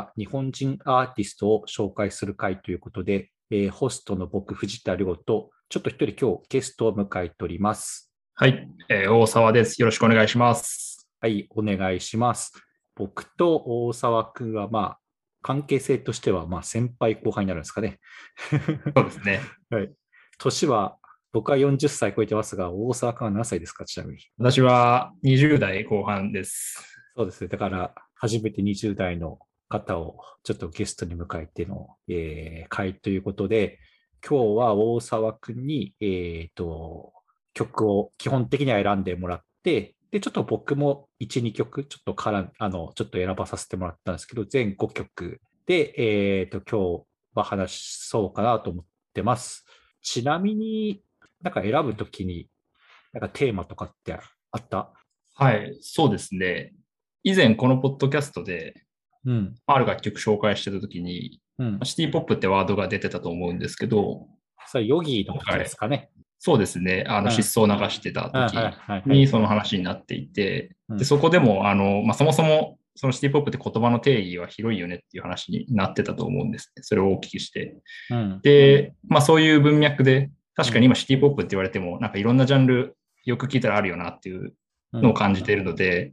は日本人アーティストを紹介する会ということで、えー、ホストの僕、藤田亮と、ちょっと一人今日ゲストを迎えております。はい、えー、大沢です。よろしくお願いします。はい、お願いします。僕と大沢君は、まあ、関係性としては、まあ、先輩後輩になるんですかね。そうですね。はい。年は、僕は40歳超えてますが、大沢君は何歳ですか、ちなみに？私は20代後半です。そうですね。だから、初めて20代の方をちょっとゲストに迎えての、えー、会ということで、今日は大沢くんに、えーと、曲を基本的には選んでもらって、で、ちょっと僕も1、2曲、ちょっとからあの、ちょっと選ばさせてもらったんですけど、全5曲で、えっ、ー、と、今日は話そうかなと思ってます。ちなみに、なんか選ぶときに、なんかテーマとかってあった？はい、そうですね。以前このポッドキャストで、うん、ある楽曲紹介してたときに、うん、シティポップってワードが出てたと思うんですけど、それヨギーのことですかね。そうですね。あの、失踪を流してた時にその話になっていて、でそこでも、あの、まあ、そもそもそのシティポップって言葉の定義は広いよねっていう話になってたと思うんですね。それをお聞きして。うん、で、まあそういう文脈で、確かに今シティポップって言われても、なんかいろんなジャンルよく聞いたらあるよなっていうのを感じているので、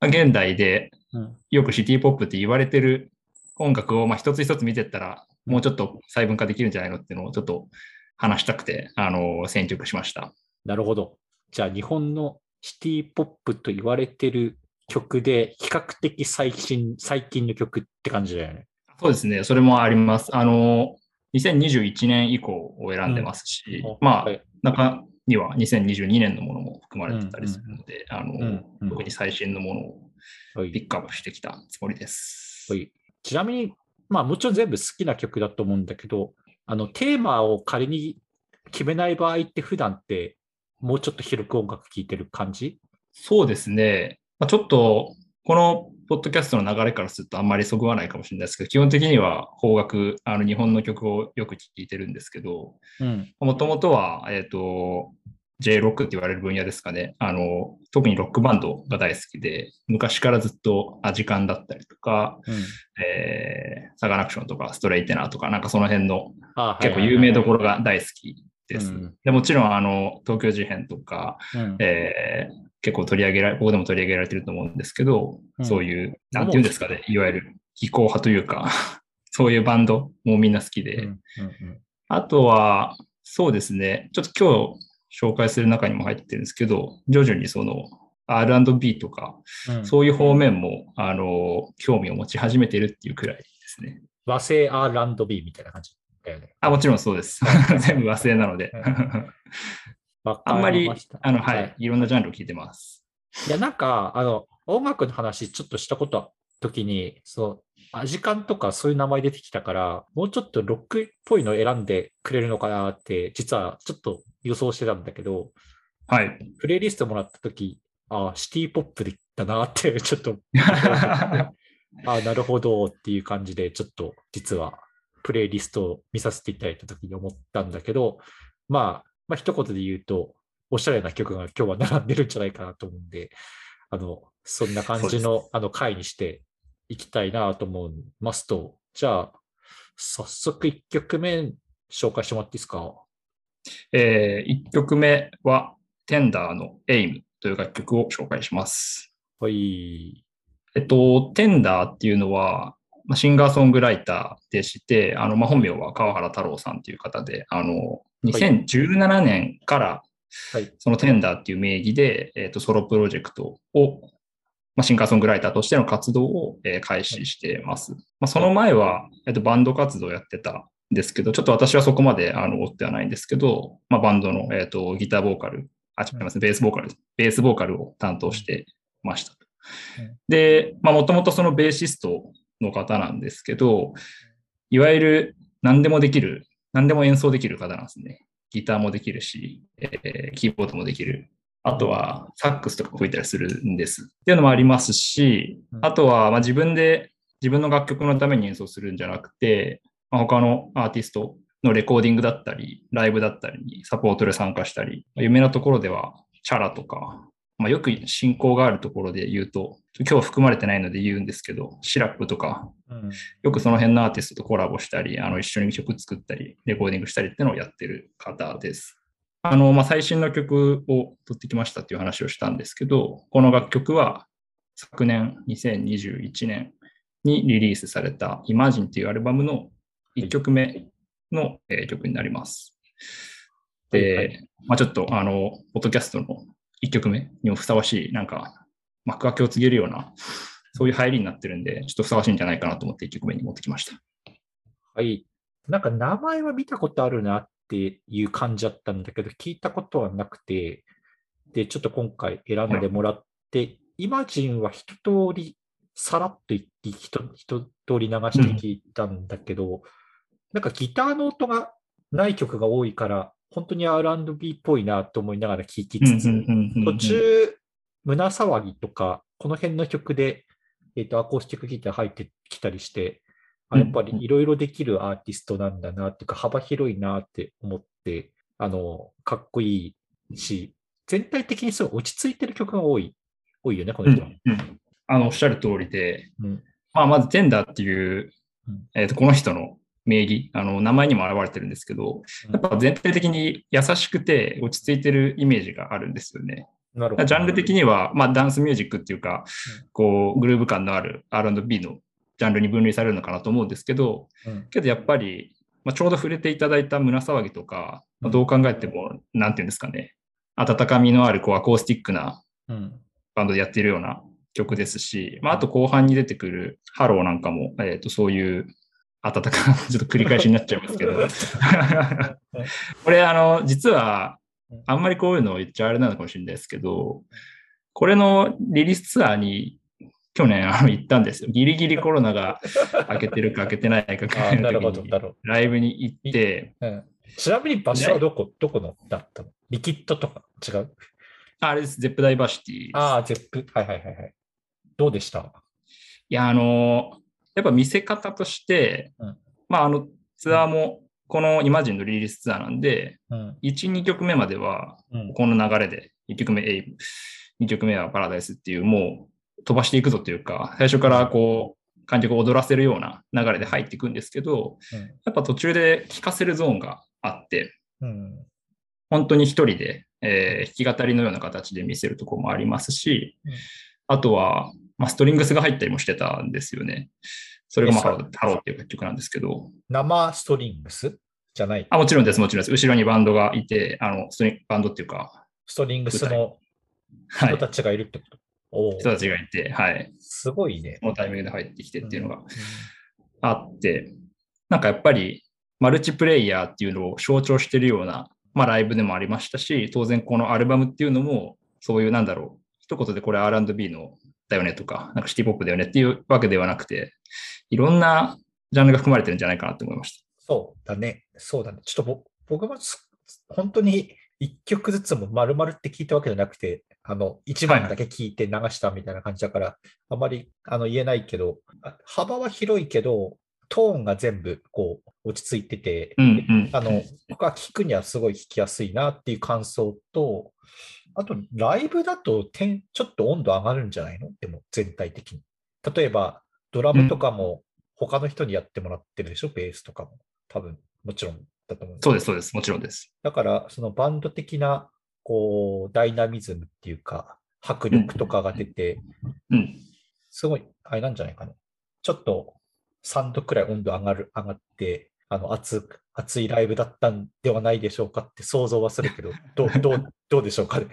まあ、現代でよくシティポップって言われてる音楽をまあ一つ一つ見てったら、もうちょっと細分化できるんじゃないのっていうのをちょっと話したくて、あの、選曲しました。なるほど。じゃあ日本のシティポップと言われてる曲で、比較的最新、最近の曲って感じだよね。そうですね。それもあります。あの、2021年以降を選んでますし、うん、まあ、はい、中には2022年のものも含まれてたりするので、あの、特に最新のものをピックアップしてきたつもりです。はい、ちなみに、まあもちろん全部好きな曲だと思うんだけど、あの、テーマを仮に決めない場合って普段ってもうちょっと広く音楽聴いてる感じ？そうですね。まあ、ちょっと、このポッドキャストの流れからするとあんまりそぐわないかもしれないですけど、基本的には邦楽、あの日本の曲をよく聴いてるんですけど、もともとは、えっ、ー、と、J ロックって言われる分野ですかね。あの、特にロックバンドが大好きで、昔からずっとアジカンだったりとか、うん、えー、サガナクションとかストレイテナーとか、なんかその辺の結構有名どころが大好きです。でもちろん、あの、東京事変とか、うん、えー、結構取り上げられ、ここでも取り上げられてると思うんですけど、うん、そういう、なんていうんですかね、いわゆる技巧派というか そういうバンドもみんな好きで、あとは、そうですね、ちょっと今日紹介する中にも入ってるんですけど、徐々にその R&B とか、うん、そういう方面も、あの、興味を持ち始めてるっていうくらいですね。和製 R&B みたいな感じだよね。あ、もちろんそうです。全部和製なので。あんまり、あの、はい、いろんなジャンルを聞いてます。いや、なんか、あの、音楽の話ちょっとしたこと時に、そう、アジカンとかそういう名前出てきたから、もうちょっとロックっぽいの選んでくれるのかなって、実はちょっと予想してたんだけど、はい。プレイリストもらった時、あシティポップでいったなって、ちょっと あなるほどっていう感じで、ちょっと実はプレイリストを見させていただいた時に思ったんだけど、まあ、まあ、一言で言うと、おしゃれな曲が今日は並んでるんじゃないかなと思うんで、あの、そんな感じのあの回にしていきたいなと思いますと、じゃあ、早速1曲目紹介してもらっていいですか？えー、1曲目は、テンダーの AIM という楽曲を紹介します。はい。えっと、テンダーっていうのは、シンガーソングライターでして、あの、まあ、本名は川原太郎さんという方で、あの、2017年から、そのテンダーっていう名義で、えっ、と、ソロプロジェクトを、まあ、シンガーソングライターとしての活動を、えー、開始してます。まあ、その前は、えっ、と、バンド活動をやってたんですけど、ちょっと私はそこまで、あの、追ってはないんですけど、まあ、バンドの、えっ、と、ギターボーカル、あ、違います、ベースボーカル、ベースボーカルを担当してました。で、まあ、もともとそのベーシストの方なんですけど、いわゆる何でもできる何でも演奏できる方なんですね。ギターもできるし、えー、キーボードもできる。あとは、サックスとか吹いたりするんです。っていうのもありますし、あとは、まあ、自分で、自分の楽曲のために演奏するんじゃなくて、まあ、他のアーティストのレコーディングだったり、ライブだったりにサポートで参加したり、有名なところでは、チャラとか、まあ、よく親交があるところで言うと、今日含まれてないので言うんですけど、シラップとか、うん、よくその辺のアーティストとコラボしたり、あの一緒に曲作ったり、レコーディングしたりっていうのをやってる方です。あの、まあ、最新の曲を取ってきましたっていう話をしたんですけど、この楽曲は昨年2021年にリリースされた Imagine っていうアルバムの1曲目の、え曲になります。で、まあ、ちょっとあの、ポッドキャストの1曲目にもふさわしい、なんか幕開けを告げるような、そういう入りになってるんで、ちょっとふさわしいんじゃないかなと思って1曲目に持ってきました。はい。なんか名前は見たことあるなっていう感じだったんだけど、聞いたことはなくて、で、ちょっと今回選んでもらって、イマジンは一通りさらっと一一通り流して聞いたんだけど、うん、なんかギターの音がない曲が多いから、本当に R&B っぽいなと思いながら聴きつつ、途中、胸騒ぎとか、この辺の曲で、えっ、ー、と、アコースティックギター入ってきたりして、あやっぱりいろいろできるアーティストなんだなっていうか、幅広いなって思って、あの、かっこいいし、全体的にすごい落ち着いてる曲が多い、多いよね、この人は。うんうん、あの、おっしゃる通りで、うん、まあ、まずテンダーっていう、えっ、ー、と、この人の名義、あの、名前にも表れてるんですけど、やっぱ全体的に優しくて落ち着いてるイメージがあるんですよね。なるほど。ジャンル的には、まあ、ダンスミュージックっていうか、こう、グルーヴ感のある R&B のジャンルに分類されるのかなと思うんですけど、うん、けどやっぱり、まあ、ちょうど触れていただいた胸騒ぎとか、まあ、どう考えても、なんていうんですかね、温かみのあるこうアコースティックなバンドでやっているような曲ですし、まあ、あと後半に出てくるハローなんかも、えー、とそういう温か、ちょっと繰り返しになっちゃいますけど、これ、あの、実は、あんまりこういうのを言っちゃあれなのかもしれないですけど、これのリリースツアーに去年あの行ったんですよ。ギリギリコロナが明けてるか明けてないかライブに行って、うん、ちなみに場所はどこ、どこのだったの？ LIQUID とか？違う？あれです、 Zepp Diver City。ああ、 Zepp。はいはいはいはい。どうでした？いや、あの、やっぱ見せ方として、うん、まあ、あの、ツアーも、この IMAGINE のリリースツアーなんで、うん、1、2曲目までは、この流れで、1曲目 AIM、2曲目は PARADISE っていう、もう飛ばしていくぞというか、最初からこう、観客を踊らせるような流れで入っていくんですけど、うん、やっぱ途中で聴かせるゾーンがあって、うん、本当に一人で、えー、弾き語りのような形で見せるところもありますし、うん、あとは、まあ、ストリングスが入ったりもしてたんですよね。それがまあ、ハローっていう楽曲なんですけど。生ストリングス？じゃない。あもちろんです、もちろんです。後ろにバンドがいて、あのストリングバンドっていうか、ストリングスの人たちがいるってこと、人たちがいて、はい。すごいね。このタイミングで入ってきてっていうのがあって、なんかやっぱりマルチプレイヤーっていうのを象徴してるような、まあライブでもありましたし、当然このアルバムっていうのも、そういうなんだろう、一言でこれ R&B のだよねとか、なんかシティポップだよねっていうわけではなくて、いろんなジャンルが含まれてるんじゃないかなと思いました。そうだね。そうだね。ちょっと僕も本当に一曲ずつも丸々って聞いたわけじゃなくて、あの、一番だけ聞いて流したみたいな感じだから、はい、あまりあの言えないけど、幅は広いけど、トーンが全部こう落ち着いてて、うんうん、あの、僕は聞くにはすごい弾きやすいなっていう感想と、あと、ライブだと点ちょっと温度上がるんじゃないの？でも全体的に。例えば、ドラムとかも他の人にやってもらってるでしょ、うん、ベースとかも。多分、もちろんだと思う。そうです、そうです。もちろんです。だから、そのバンド的な、こう、ダイナミズムっていうか、迫力とかが出て、うん、すごい、あれなんじゃないかな。ちょっと3度くらい温度上がる、上がって、あの、熱く、熱いライブだったんではないでしょうかって想像はするけど、どう、どう、どうでしょうかね。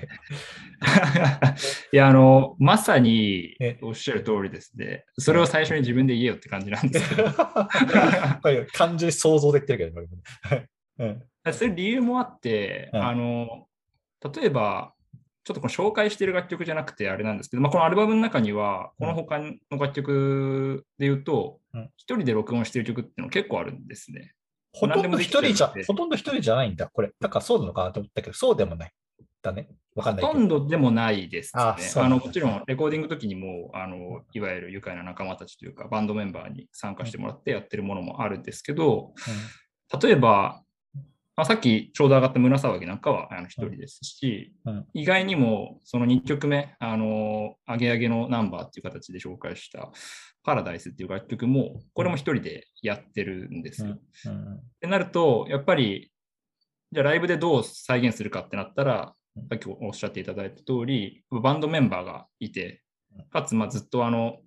いや、あの、まさにおっしゃる通りですね。それを最初に自分で言えよって感じなんですけど。単純に想像できてるけど、うん、そういう理由もあって、うん、あの、例えば、ちょっとこの紹介してる楽曲じゃなくてあれなんですけど、まあ、このアルバムの中には、この他の楽曲で言うと、一、うん、人で録音してる曲っていうの結構あるんですね。ほとんど一人じゃ、ほとんど一人じゃないんだ、これ。だからそうなのかなと思ったけど、そうでもない。だね。わかんないほとんどでもないですね。ああのもちろん、レコーディング時にもあの、いわゆる愉快な仲間たちというか、バンドメンバーに参加してもらってやってるものもあるんですけど、うん、例えば、まあ、さっきちょうど上がった胸騒ぎなんかはあの一人ですし、うんうん、意外にもその2曲目、あの、アゲアゲのナンバーっていう形で紹介したパラダイスっていう楽曲も、これも一人でやってるんですよ。うん、ってなると、やっぱり、じゃあライブでどう再現するかってなったら、さっきおっしゃっていただいた通り、バンドメンバーがいて、かつ、まあ、ずっとあの、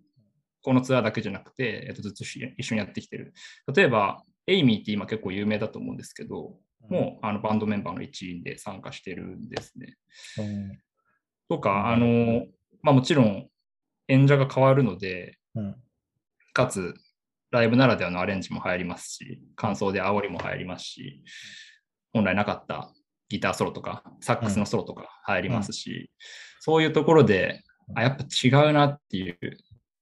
このツアーだけじゃなくて、えっと、ずっと一緒にやってきてる。例えば、エイミーって今結構有名だと思うんですけど、もうあのバンドメンバーの一員で参加してるんですね。うん、とか、あの、まあもちろん演者が変わるので、うん、かつライブならではのアレンジも入りますし、感想で煽りも入りますし、本来なかったギターソロとか、サックスのソロとか入りますし、うん、そういうところで、あ、やっぱ違うなっていう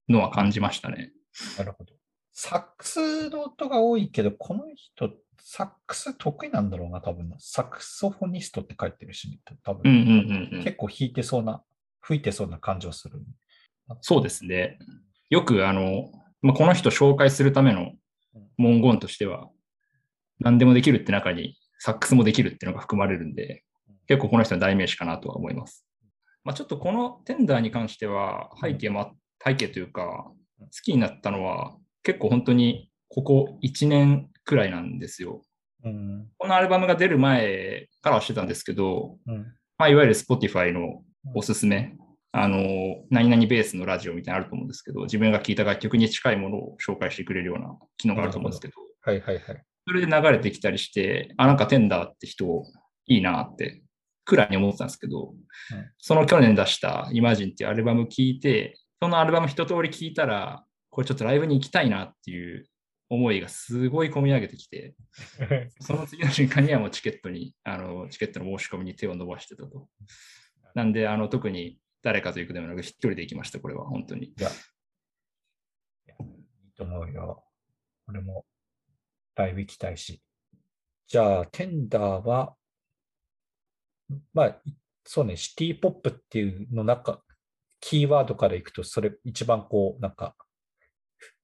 のは感じましたね。なるほど。サックスの音が多いけど、この人サックス得意なんだろうな、多分。サクソフォニストって書いてるし、多分、うんうん、結構弾いてそうな、吹いてそうな感じはする。そうですね。よく、あの、まあ、この人紹介するための文言としては、何でもできるって中にサックスもできるっていうのが含まれるんで、結構この人の代名詞かなとは思います。まあ、ちょっとこのテンダーに関しては背景も、背景というか、好きになったのは結構本当にここ1年くらいなんですよ。うん、このアルバムが出る前からはしてたんですけど、うん、まあ、いわゆる Spotify のおすすめ、あの、何々ベースのラジオみたいなのあると思うんですけど、自分が聴いた楽曲に近いものを紹介してくれるような機能があると思うんですけど、はいはいはい。それで流れてきたりして、あ、なんかテンダーって人いいなってくらいに思ってたんですけど、うん、その去年出したイマジンっていうアルバム聴いて、そのアルバム一通り聴いたら、これちょっとライブに行きたいなっていう思いがすごい込み上げてきて、その次の瞬間にはもうチケットに、あのチケットの申し込みに手を伸ばしてたと。なんで、あの特に誰かと行くでもなく、一人で行きました、これは、本当に。いや、いいと思うよ。俺もライブ行きたいし。じゃあ、テンダーは、まあ、そうね、シティポップっていうの中、キーワードからいくと、それ一番こう、なんか、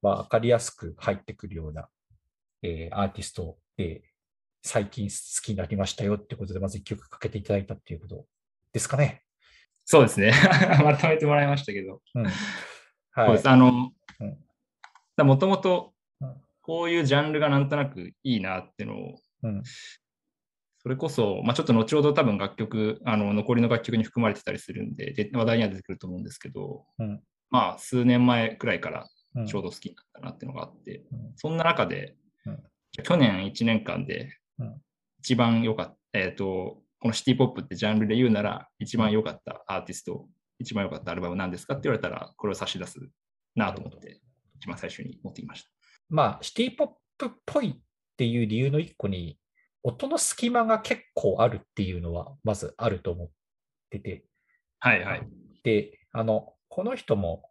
まあ、わかりやすく入ってくるような、えー、アーティストで、最近好きになりましたよってことで、まず一曲かけていただいたっていうことですかね。そうですね。まとめてもらいましたけど。うん、はい。そうです。あの、もともと、こういうジャンルがなんとなくいいなっていうのを、うん、それこそ、まあ、ちょっと後ほど多分楽曲、あの残りの楽曲に含まれてたりするんで、で話題には出てくると思うんですけど、うん、まあ、数年前くらいからちょうど好きになったなっていうのがあって、うん、そんな中で、うん、去年1年間で一番良かった、えっ、ー、と、このシティポップってジャンルで言うなら、一番良かったアーティスト、一番良かったアルバムなんですかって言われたら、これを差し出すなと思って、一番最初に持ってきました。まあ、シティポップっぽいっていう理由の一個に、音の隙間が結構あるっていうのは、まずあると思ってて。はいはい。で、あの、この人も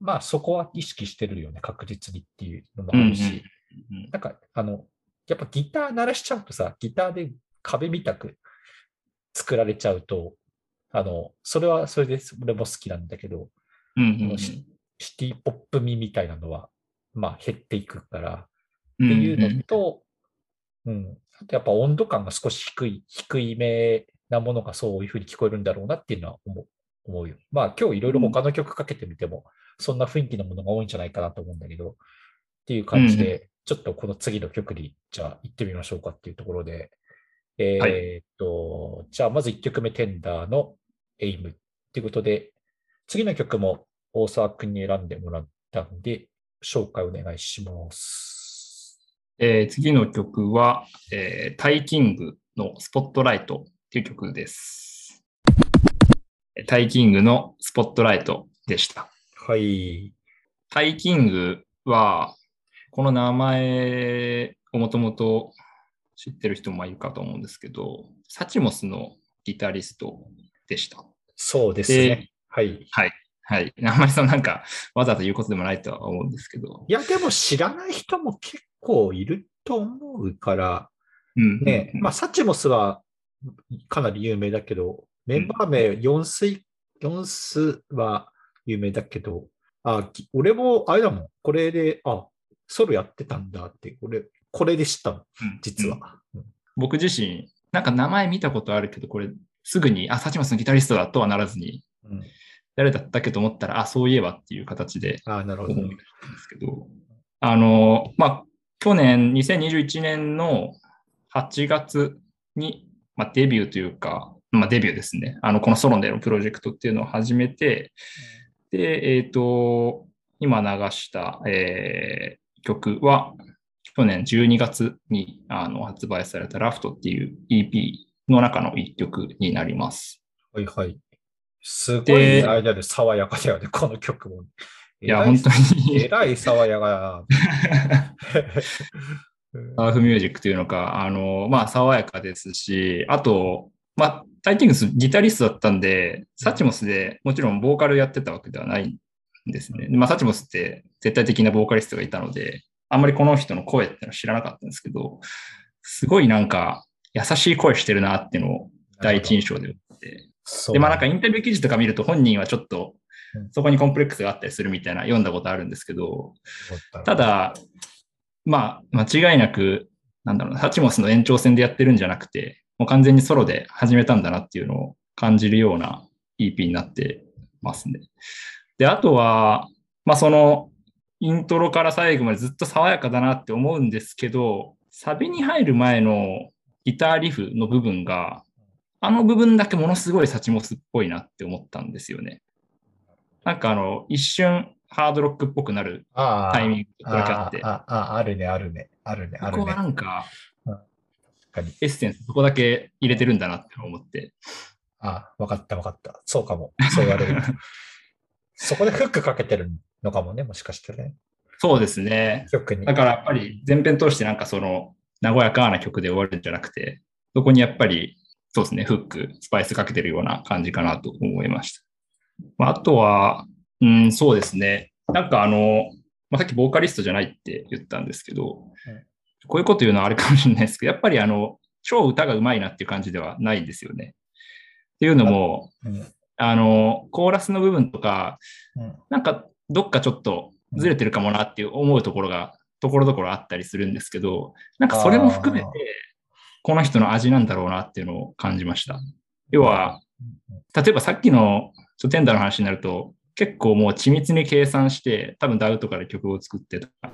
まあそこは意識してるよね、確実にっていうのもあるし、うんうん、なんかあの、やっぱギター鳴らしちゃうとさ、ギターで壁みたく作られちゃうと、あの、それはそれで俺も好きなんだけど、うんうんうん、シティポップ味みたいなのは、まあ減っていくから、っていうのと、うん、うん、あとやっぱ温度感が少し低い、低いめなものがそういうふうに聞こえるんだろうなっていうのは思う思うよ。まあ今日いろいろ他の曲かけてみても、そんな雰囲気のものが多いんじゃないかなと思うんだけど、っていう感じで、ちょっとこの次の曲に、じゃあ行ってみましょうかっていうところで、えー、っと、はい、じゃあまず1曲目、テンダーのエイムっていうことで、次の曲も大沢君に選んでもらったんで、紹介お願いします。えー、次の曲は、えー、タイキングのスポットライトっていう曲です。タイキングのスポットライトでした。はい。タイキングは、この名前をもともと知ってる人もいるかと思うんですけど、サチモスのギタリストでした。そうですね。はい。はい。はい。あんまりそのなんか、わざと言うことでもないとは思うんですけど。いや、でも知らない人も結構いると思うから、うん、ね、まあ、サチモスはかなり有名だけど、メンバー名、4水、4スは有名だけど、あ、俺もあれだもん。これで、あ、ソロやってたんだって、俺、これで知ったの、実は。うんうん、僕自身、なんか名前見たことあるけど、これすぐに、あ、サチモスのギタリストだとはならずに、うん、誰だったっけと思ったら、あ、そういえばっていう形で思い出したんですけど、あの、まあ、去年、2021年の8月に、まあ、デビューというか、まあ、デビューですね。あの、このソロでのプロジェクトっていうのを始めて、で、えっ、ー、と、今流した、えー、曲は、去年12月にあの発売されたラフトっていう EP の中の一曲になります。はいはい。すごい間で爽やかだよね、この曲も。いや、本当に。えらい爽やか。ハーフミュージックというのか、あの、まあ、爽やかですし、あと、まあ、タイティングスギタリストだったんで、サチモスでもちろんボーカルやってたわけではないんですね。まあ、サチモスって絶対的なボーカリストがいたので、あんまりこの人の声っていうのは知らなかったんですけど、すごいなんか優しい声してるなっていうのを第一印象で思って。で、まあなんかインタビュー記事とか見ると本人はちょっとそこにコンプレックスがあったりするみたいな読んだことあるんですけど、ただ、まあ間違いなく、なんだろうな、ハチモスの延長戦でやってるんじゃなくて、もう完全にソロで始めたんだなっていうのを感じるような EP になってますね。で、あとは、まあそのイントロから最後までずっと爽やかだなって思うんですけど、サビに入る前のギターリフの部分が、あの部分だけものすごいサチモスっぽいなって思ったんですよね。なんかあの、一瞬ハードロックっぽくなるタイミングだけあって。あああるね、あるね、あるね、あるね。ここはなんか、エッセンスそこだけ入れてるんだなって思って。ああ、わかったわかった。そうかも。そう言われる。そこでフックかけてるのかもね、もしかしてね。そうですね。曲に。だからやっぱり前編通してなんかその、和やかな曲で終わるんじゃなくて、そこにやっぱり、そうですね、フック、スパイスかけてるような感じかなと思いました。まあ、あとは、うん、そうですね。なんかあの、まあ、さっきボーカリストじゃないって言ったんですけど、こういうこと言うのはあれかもしれないですけど、やっぱりあの、超歌が上手いなっていう感じではないんですよね。っていうのも、あの、コーラスの部分とか、なんかどっかちょっとずれてるかもなっていう思うところが、ところどころあったりするんですけど、なんかそれも含めて、この人の味なんだろうなっていうのを感じました。要は、例えばさっきのちょテンダーの話になると、結構もう緻密に計算して、多分 DAW とかで曲を作ってとか、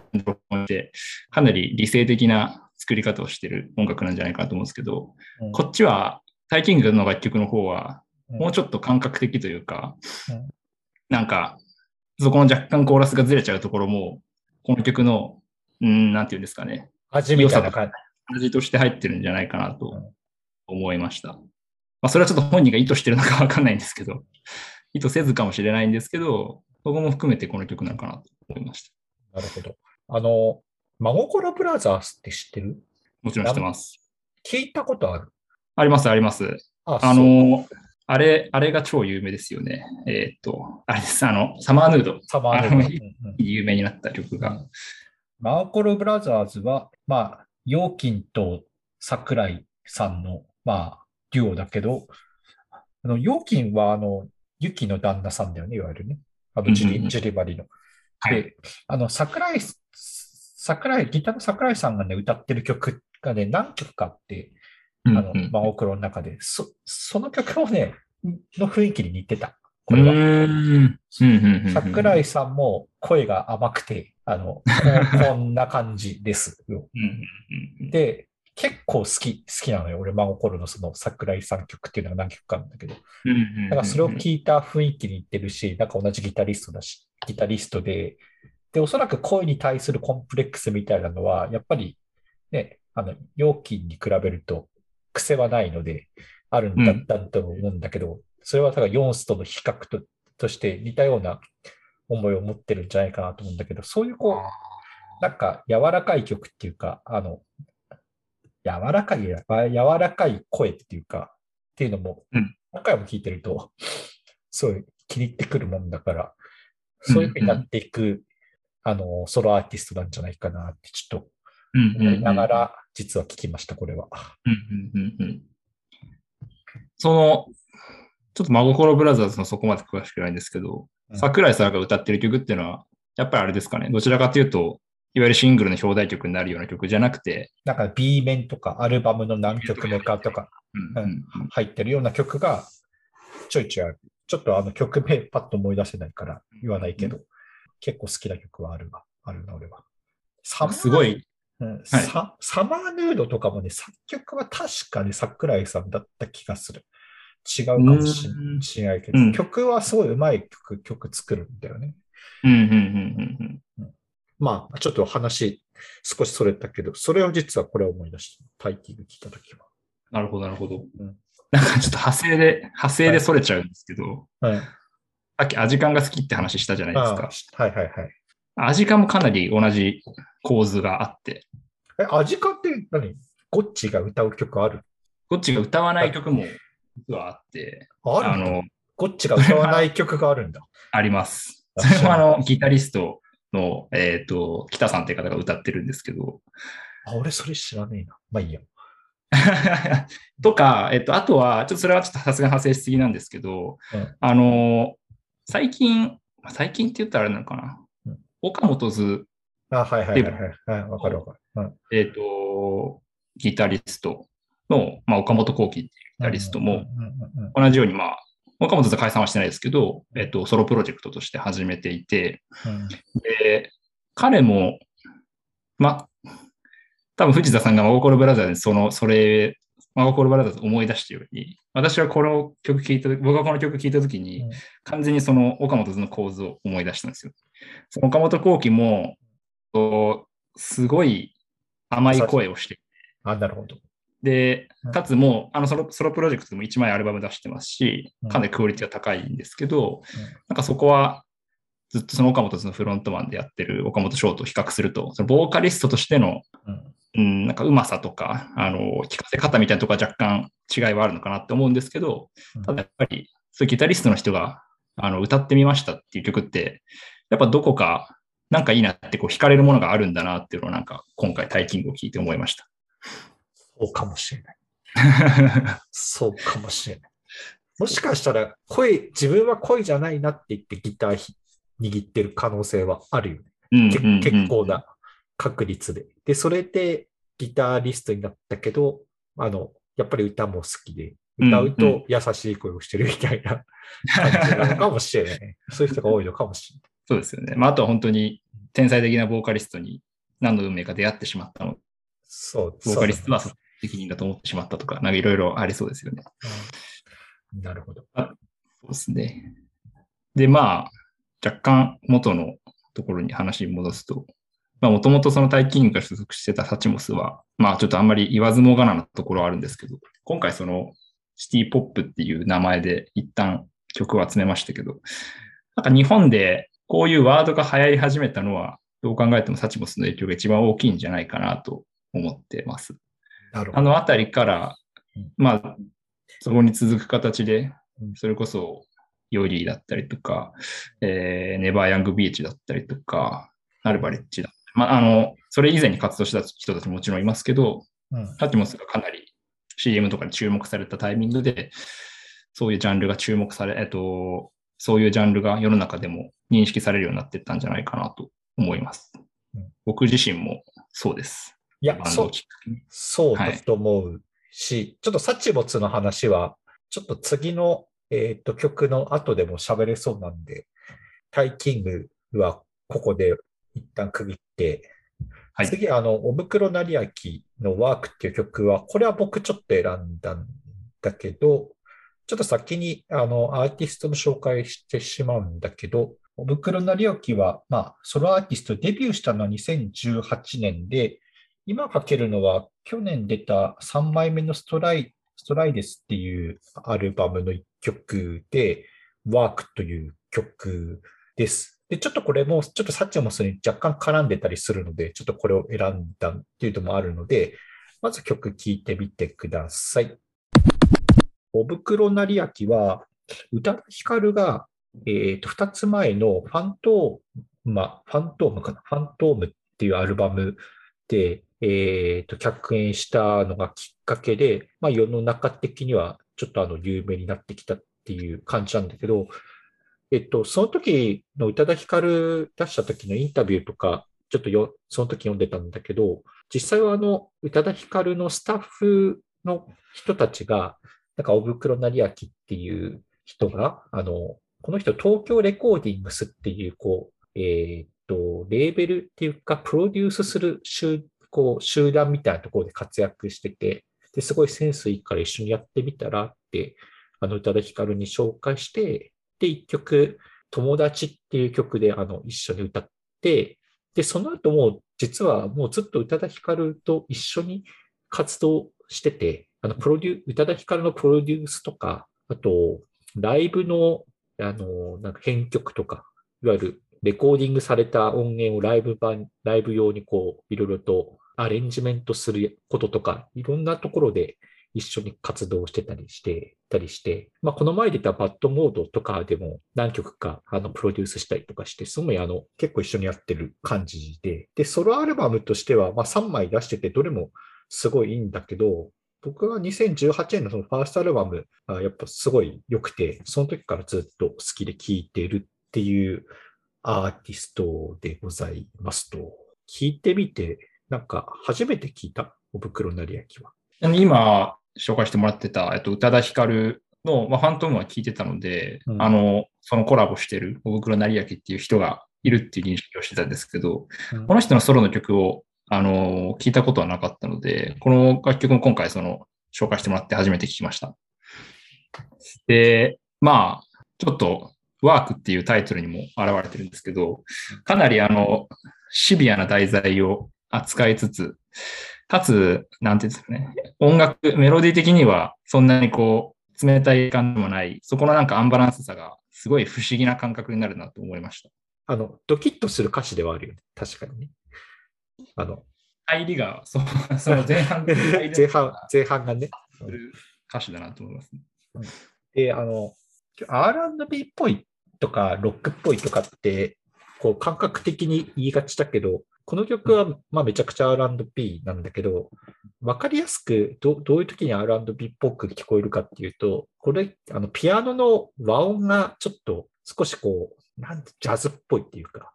かなり理性的な作り方をしてる音楽なんじゃないかなと思うんですけど、うん、こっちは、タイキングの楽曲の方は、もうちょっと感覚的というか、うん、なんか、そこの若干コーラスがずれちゃうところも、この曲の、うん、なんていうんですかね。味みたいな感じ。味として入ってるんじゃないかなと思いました。まあ、それはちょっと本人が意図してるのかわかんないんですけど、意図せずかもしれないんですけど、そこも含めてこの曲なのかなと思いました。なるほど。あの、真心ブラザーズって知ってる？もちろん知ってます。聞いたことある？あります、あります。ああの、あれ、あれが超有名ですよね。えー、っと、あれです、あの、サマーヌード。サマーヌード。有名になった曲が。マーコロブラザーズは、まあ、ヨーキンと桜井さんの、まあ、デュオだけど、あの、ヨーキンは、あの、ユキの旦那さんだよね、いわゆるね。あの、ジリ、ジリバリの。で、あの、桜井、桜井、ギターの桜井さんがね、歌ってる曲がね、何曲かあって、あの、マオクロの中で、そ、その曲もね、の雰囲気に似てた。これは。桜井さんも声が甘くて、あの、こんな感じですよ。で、結構好き、好きなのよ。俺、マオコロのその桜井さん曲っていうのが何曲かあるんだけど。だからそれを聞いた雰囲気に似てるし、なんか同じギタリストだし、ギタリストで、で、おそらく声に対するコンプレックスみたいなのは、やっぱりね、あの、料金に比べると癖はないので、あるんだったと思うんだけど、うん、それはだから4スとの比較ととして似たような思いを持ってるんじゃないかなと思うんだけど、そういうこう、なんか柔らかい曲っていうか、あの、柔らかい、柔らかい声っていうか、っていうのも、何回も聞いてると、すごい気に入ってくるもんだから、そういうふうになっていく、あの、ソロアーティストなんじゃないかなってちょっと思いながら、実は聞きました、これは。その、ちょっと真心ブラザーズのそこまで詳しくないんですけど、うん、桜井さんが歌ってる曲っていうのは、やっぱりあれですかね、どちらかというと、いわゆるシングルの表題曲になるような曲じゃなくて、なんか B 面とかアルバムの何曲目かとか、入ってるような曲がちょいちょいある。ちょっとあの曲名パッと思い出せないから言わないけど、うん、結構好きな曲はあるわ。あるな、俺は。すごい。うん、はい、ササマーヌードとかもね、作曲は確かに桜井さんだった気がする。違うかもしれないけど、うん、曲はすごいうまい曲曲作るんだよね。うんうんうんうんうん、まあ、ちょっと話少しそれたけど、それを実はこれを思い出した。タイティング聞いたときは。なるほど、なるほど。うん、なんかちょっと派生で、派生でそれちゃうんですけど、はい、さっきアジカンが好きって話したじゃないですか。はいはいはい。アジカンもかなり同じ構図があって。え、アジカンって何？ゴッチが歌う曲ある？ゴッチが歌わない曲も実はあって。あるあの、ゴッチが歌わない曲があるんだ。あります。それもあの、ギタリストの、えっ、ー、と、北さんって方が歌ってるんですけど。あ、俺それ知らねえな。まあいいや。とか、えっと、あとは、ちょっとそれはちょっとさすが派生しすぎなんですけど、うん、あの、最近、最近って言ったらあれなのかな。うん、岡本図。あ、はいはいはいはい。わ、かるわかる。うん、えっ、と、ギタリストの、まあ、岡本幸輝っていうギタリストも、同じように、まあ、岡本図解散はしてないですけど、えっ、と、ソロプロジェクトとして始めていて、で、彼も、まあ、多分藤田さんが真心ブラザーでその、それ、真心ブラザーズ思い出したように、私はこの曲聴いた、僕がこの曲聴いたときに、完全にその岡本図の構図を思い出したんですよ。その岡本幸輝も、すごい甘い声をして。あ、なるほど。で、かつもう、あのソロソロプロジェクトでも1枚アルバム出してますし、かなりクオリティが高いんですけど、なんかそこはずっとその岡本のフロントマンでやってる岡本翔と比較すると、そのボーカリストとしてのうん、なんかうまさとか、あの、聞かせ方みたいなところは若干違いはあるのかなって思うんですけど、ただやっぱり、そういうギタリストの人が、あの、歌ってみましたっていう曲って、やっぱどこか、なんかいいなってこう惹かれるものがあるんだなっていうのをなんか今回タイキングを聞いて思いました。そうかもしれない。そうかもしれない。もしかしたら声、自分は声じゃないなって言ってギター握ってる可能性はあるよね。結構な確率で。で、それでギタリストになったけど、あの、やっぱり歌も好きで、歌うと優しい声をしてるみたいな感じなのかもしれない。そういう人が多いのかもしれない。そうですよね。まあ、あとは本当に天才的なボーカリストに何の運命か出会ってしまったの。そう。ボーカリストは責任だと思ってしまったとか、なんかいろいろありそうですよね。うん、なるほど。そうですね。で、まあ、若干元のところに話に戻すと、もともとその大金が所属してたサチモスは、まあちょっとあんまり言わずもがななところはあるんですけど、今回そのシティポップっていう名前で一旦曲を集めましたけど、なんか日本でこういうワードが流行り始めたのは、どう考えてもサチモスの影響が一番大きいんじゃないかなと思ってます。あのあたりから、まあ、そこに続く形で、それこそ、ヨリーだったりとか、えー、ネバーヤングビーチだったりとか、ナルバレッジだまあ、あの、それ以前に活動した人たちももちろんいますけど、うん、タティモスがかなり CM とかで注目されたタイミングで、そういうジャンルが注目され、えっと、そういうジャンルが世の中でも認識されるようになっていったんじゃないかなと思います。うん、僕自身もそうです。いや、そう、そうだと思うし、はい、ちょっとサチモツの話は、ちょっと次の、えーと、曲の後でも喋れそうなんで、タイキングはここで一旦区切って、はい、次、あの、おぶくろなりあきのワークっていう曲は、これは僕ちょっと選んだんだけど、ちょっと先にあのアーティストの紹介してしまうんだけど、おぶくろなりあきは、まあ、ソロアーティストデビューしたのは2018年で、今かけるのは去年出た3枚目のストライストライデスっていうアルバムの1曲で、ワークという曲です。で、ちょっとこれも、ちょっとサッチモスに若干絡んでたりするので、ちょっとこれを選んだっていうのもあるので、まず曲聴いてみてください。おぶくろなりあきは、宇多田ヒカルが、えっ、ー、と、二つ前のファントーマ、ファントームかな？ファントームっていうアルバムで、え、ー、と、客演したのがきっかけで、まあ世の中的にはちょっとあの、有名になってきたっていう感じなんだけど、えっと、その時の宇多田ヒカル出した時のインタビューとかちょっとよその時読んでたんだけど、実際はあの、宇多田ヒカルのスタッフの人たちが、なんか、小袋成明っていう人が、あの、この人、東京レコーディングスっていう、こう、えー、っと、レーベルっていうか、プロデュースする集こう集団みたいなところで活躍してて、ですごいセンスいいから一緒にやってみたらって、あの、宇多田ヒカルに紹介して、で、一曲、友達っていう曲であの一緒に歌って、で、その後も実はもうずっと宇多田ヒカルと一緒に活動してて、あの、プロデュ宇多田ヒカルのプロデュースとか、あと、ライブの、あの、なんか編曲とか、いわゆるレコーディングされた音源をライブ版、ライブ用にこう、いろいろとアレンジメントすることとか、いろんなところで一緒に活動してたりしてたりして、まあ、この前出たバッドモードとかでも何曲かあのプロデュースしたりとかして、すごいあの結構一緒にやってる感じで、で、ソロアルバムとしてはま3枚出してて、どれもすごいいいんだけど、僕は2018年のそのファーストアルバムがやっぱすごい良くて、その時からずっと好きで聴いてるっていうアーティストでございますと、聞いてみて、なんか初めて聞いた？お袋成明は。今、紹介してもらってた、えっと、宇多田ヒカルの、まあ、ファントムは聞いてたので、うん、あの、そのコラボしてる、小袋成明っていう人がいるっていう認識をしてたんですけど、うん、この人のソロの曲を、あの、聞いたことはなかったので、この楽曲も今回、その、紹介してもらって初めて聞きました。で、まあ、ちょっと、ワークっていうタイトルにも現れてるんですけど、かなりあの、シビアな題材を扱いつつ、かつ、なんていうんですかね、音楽、メロディー的にはそんなにこう、冷たい感じもない、そこのなんかアンバランスさがすごい不思議な感覚になるなと思いました。あの、ドキッとする歌詞ではあるよね。確かにね。あの、入りが、そその前半 前半、前半がね。歌詞だなと思います、ね。で、あの、R&B っぽいとか、ロックっぽいとかって、こう感覚的に言いがちだけど、この曲はまあめちゃくちゃ R&B なんだけど、わかりやすくどどういう時に R&B っぽく聞こえるかっていうと、これ、あのピアノの和音がちょっと少しこう、なんてジャズっぽいっていうか、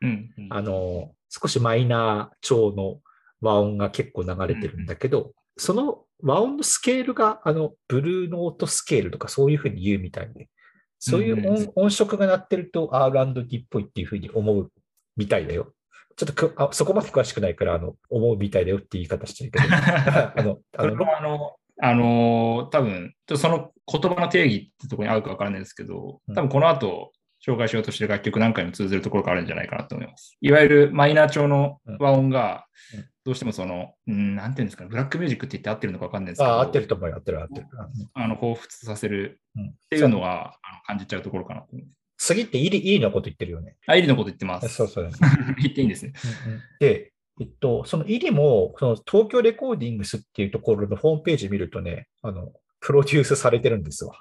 うんうん、あの、少しマイナー調の和音が結構流れてるんだけど、うん。うん、その和音のスケールが、あの、ブルーノートスケールとかそういうふうに言うみたいで、そういう音,、音色が鳴ってると R&B っぽいっていうふうに思うみたいだよ。ちょっとあそこまで詳しくないから、あの、思うみたいだよって言い方してるけど、あの、あの、あの、あの多分、その言葉の定義ってところに合うか分からないですけど、多分この後、紹介しようとしてる楽曲何回も通ずるところがあるんじゃないかなと思います。いわゆるマイナー調の和音が、どうしてもその、うん、なんていうんですか、ブラックミュージックって言って合ってるのか分かんないですけど、あ合ってると思うよ、合ってる、合ってる。あの、彷彿させるっていうのは、あの感じちゃうところかなと思います。次ってイリ、イリのこと言ってるよね。あ、イリのこと言ってます。そうそう。言っていいんですね。で、えっと、そのイリも、その東京レコーディングスっていうところのホームページ見るとね、あの、プロデュースされてるんですわ。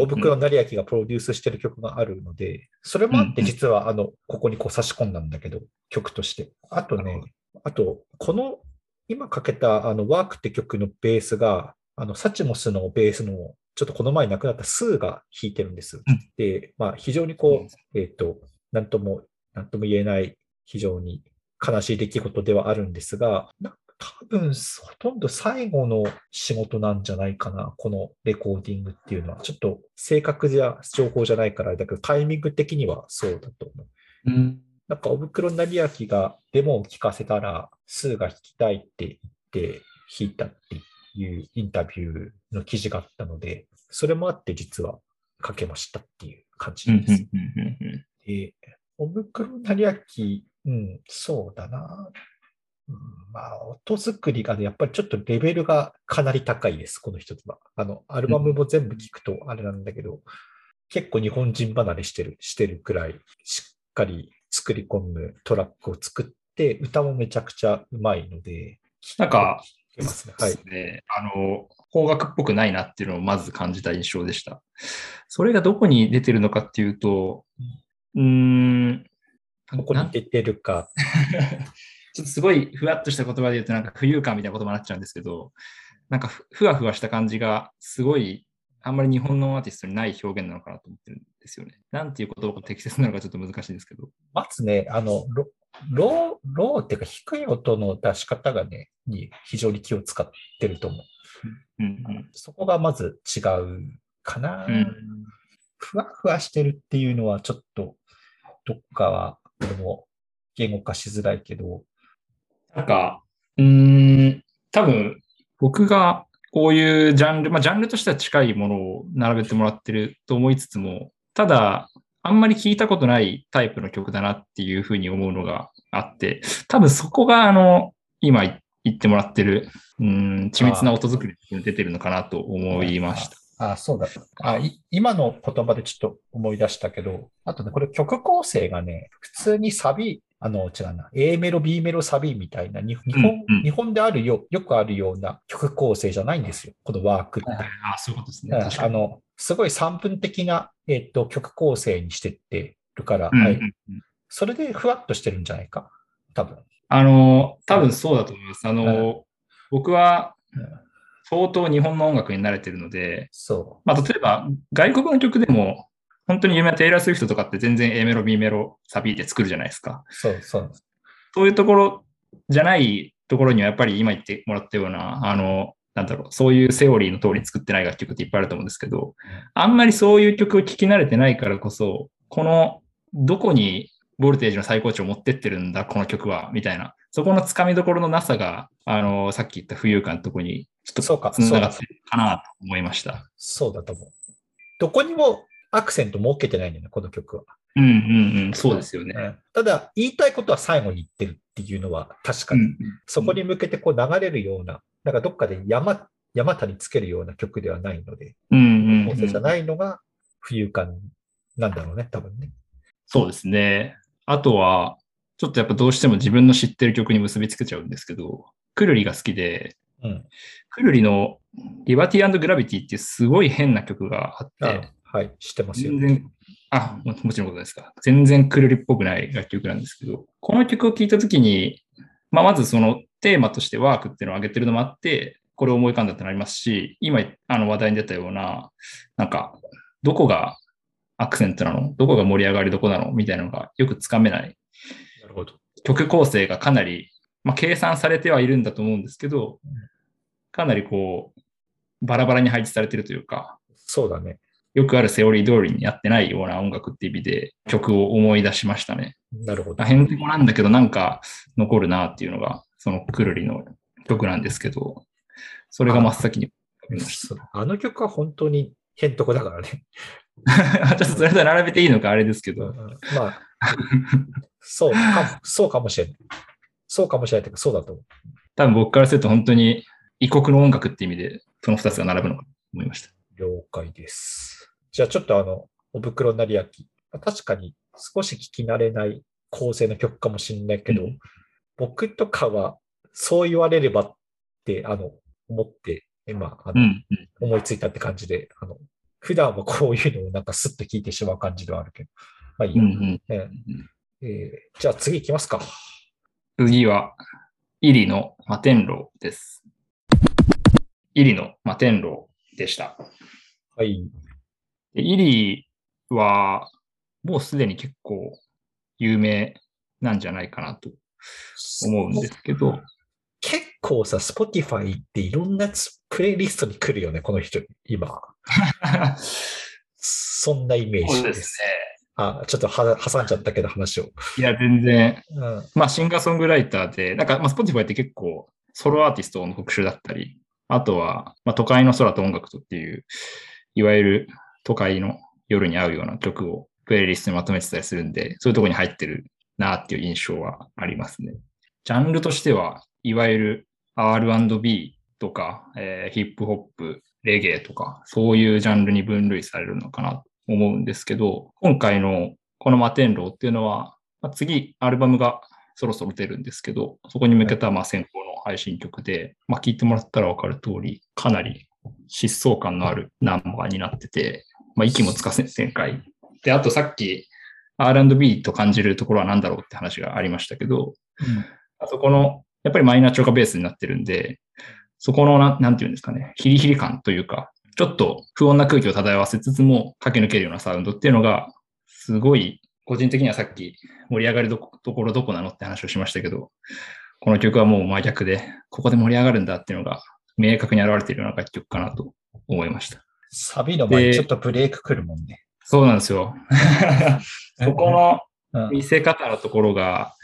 お袋成明がプロデュースしてる曲があるので、それもあって実は、あの、ここにこう差し込んだんだけど、曲として。あとね、あと、この、今かけた、あの、ワークって曲のベースが、あの、サチモスのベースのちょっとこの前亡くなったスーが弾いてるんです。で、まあ、非常にこう、えっ、ー、と、なんとも、なんとも言えない、非常に悲しい出来事ではあるんですが、多分、ほとんど最後の仕事なんじゃないかな、このレコーディングっていうのは。ちょっと正確じゃ、情報じゃないから、だけどタイミング的にはそうだと思う。うん、なんか、おぶくろ成明がデモを聞かせたら、スーが弾きたいって言って弾いたっていうインタビューの記事があったので、それもあって実は書けましたっていう感じです。で、おぶくろ成明、うん、そうだな。うん、まあ、音作りがね、やっぱりちょっとレベルがかなり高いです、この一つは。あの、アルバムも全部聞くとあれなんだけど、うん、結構日本人離れしてる、してるくらい、しっかり作り込むトラックを作って、歌もめちゃくちゃうまいので、なんか、ますね。はい。あの、邦楽っぽくないなっていうのをまず感じた印象でした。それがどこに出てるのかっていうと、うん、どこに出てるか。ちょっとすごいふわっとした言葉で言うとなんか浮遊感みたいな言葉になっちゃうんですけど、なんかふわふわした感じがすごいあんまり日本のアーティストにない表現なのかなと思ってるんですよね。なんていう言葉が適切なのかちょっと難しいんですけど。まずね、あの、ロー、ローっていうか低い音の出し方がね、に非常に気を使ってると思う。うんうん、そこがまず違うかな、うん。ふわふわしてるっていうのはちょっと、どっかは、これも言語化しづらいけど。なんか、うん、多分、僕がこういうジャンル、まあ、ジャンルとしては近いものを並べてもらってると思いつつも、ただ、あんまり聞いたことないタイプの曲だなっていうふうに思うのがあって、多分そこがあの、今言ってもらってる、うん、緻密な音作りに出てるのかなと思いました。ああ、そうだあ今の言葉でちょっと思い出したけど、あとね、これ曲構成がね、普通にサビ、あの、違うな、A メロ、B メロ、サビみたいな、日本、うんうん、日本であるよ、よくあるような曲構成じゃないんですよ。このワークって。ああ、そういうことですね。あの、すごい散分的な、えっ、ー、と、曲構成にしてってるから、うんうんうん、はい。それでふわっとしてるんじゃないか？多分。あの、多分そうだと思います。あの、僕は、相当日本の音楽に慣れてるので、そう。まあ、例えば、外国の曲でも、本当に有名なテイラー・スウィフトとかって全然 A メロ、B メロ、サビで作るじゃないですか。そうそう。そういうところじゃないところにはやっぱり今言ってもらったような、あの、なんだろう、そういうセオリーの通りに作ってない楽曲っていっぱいあると思うんですけど、あんまりそういう曲を聴き慣れてないからこそ、この、どこにボルテージの最高値を持ってってるんだ、この曲は、みたいな。そこのつかみどころのなさが、あの、さっき言った浮遊感のとこに、ちょっとつながってるかなと思いました。そうだと思う。どこにもアクセント設けてないんだよね、この曲は。うんうんうん、そうですよね。ただ、言いたいことは最後に言ってるっていうのは確かに、うんうん、そこに向けてこう流れるような、なんかどっかで山、山谷つけるような曲ではないので、うんうんうん、じゃないのが浮遊感なんだろうね、多分ね。そうですね。あとは、ちょっとやっぱどうしても自分の知ってる曲に結びつけちゃうんですけど、くるりが好きで、うん、くるりのリバティグラビティってすごい変な曲があって、はい、知ってますよ。全然、あ、もちろんことですか。全然くるりっぽくない楽曲なんですけど、この曲を聴いたときに、まあ、まずそのテーマとしてワークっていうのを挙げてるのもあって、これを思い浮かんだってなりますし、今あの話題に出たような、なんか、どこがアクセントなの？どこが盛り上がりどこなの？みたいなのがよくつかめない。なるほど。曲構成がかなり、まあ、計算されてはいるんだと思うんですけど、かなりこう、バラバラに配置されてるというか、そうだね。よくあるセオリー通りにやってないような音楽っていう意味で曲を思い出しましたね。なるほど。変てこなんだけどなんか残るなっていうのが、そのくるりの曲なんですけど、それが真っ先にあの曲は本当にへんとこだからね。ちょっとそれと並べていいのかあれですけど。まあ、そうか、そうかもしれない。そうかもしれないというか、そうだと思う。多分僕からすると本当に異国の音楽って意味で、その二つが並ぶのかと思いました。了解です。じゃあちょっとあの、お袋なり焼き。確かに少し聞き慣れない構成の曲かもしれないけど、うん、僕とかはそう言われればって、あの、思って、今、あの、うんうん、思いついたって感じで、あの、普段はこういうのをなんかスッと聞いてしまう感じではあるけど。まあいいや。うんうんえー、じゃあ次行きますか。次は、イリの摩天楼です。イリの摩天楼でした。はい。イリは、もうすでに結構有名なんじゃないかなと思うんですけど。結構さ、Spotify っていろんなプレイリストに来るよね、この人、今。そんなイメージです。そうですね。あ、ちょっとは挟んじゃったけど話を。いや、全然。うん、まあ、シンガーソングライターで、なんか、まあ、Spotify って結構、ソロアーティストの特集だったり、あとは、まあ、都会の空と音楽とっていう、いわゆる都会の夜に合うような曲をプレイリストにまとめてたりするんで、そういうところに入ってるなっていう印象はありますね。ジャンルとしては、いわゆる R&B とか、えー、ヒップホップ、レゲエとか、そういうジャンルに分類されるのかなと思うんですけど、今回のこの摩天楼っていうのは、まあ、次アルバムがそろそろ出るんですけど、そこに向けたまあ先行の配信曲で、まあ、聞いてもらったらわかる通り、かなり疾走感のあるナンバーになってて、まあ、息もつかせん展開。で、あとさっき R&B と感じるところは何だろうって話がありましたけど、うん、あそこの、やっぱりマイナーチョカベースになってるんで、そこのな、なんていうんですかね、ヒリヒリ感というか、ちょっと不穏な空気を漂わせつつも駆け抜けるようなサウンドっていうのが、すごい個人的にはさっき盛り上がるところどこなのって話をしましたけど、この曲はもう真逆で、ここで盛り上がるんだっていうのが明確に現れているような楽曲かなと思いました。サビの前にちょっとブレークくるもんね。そうなんですよ。そこの見せ方のところが、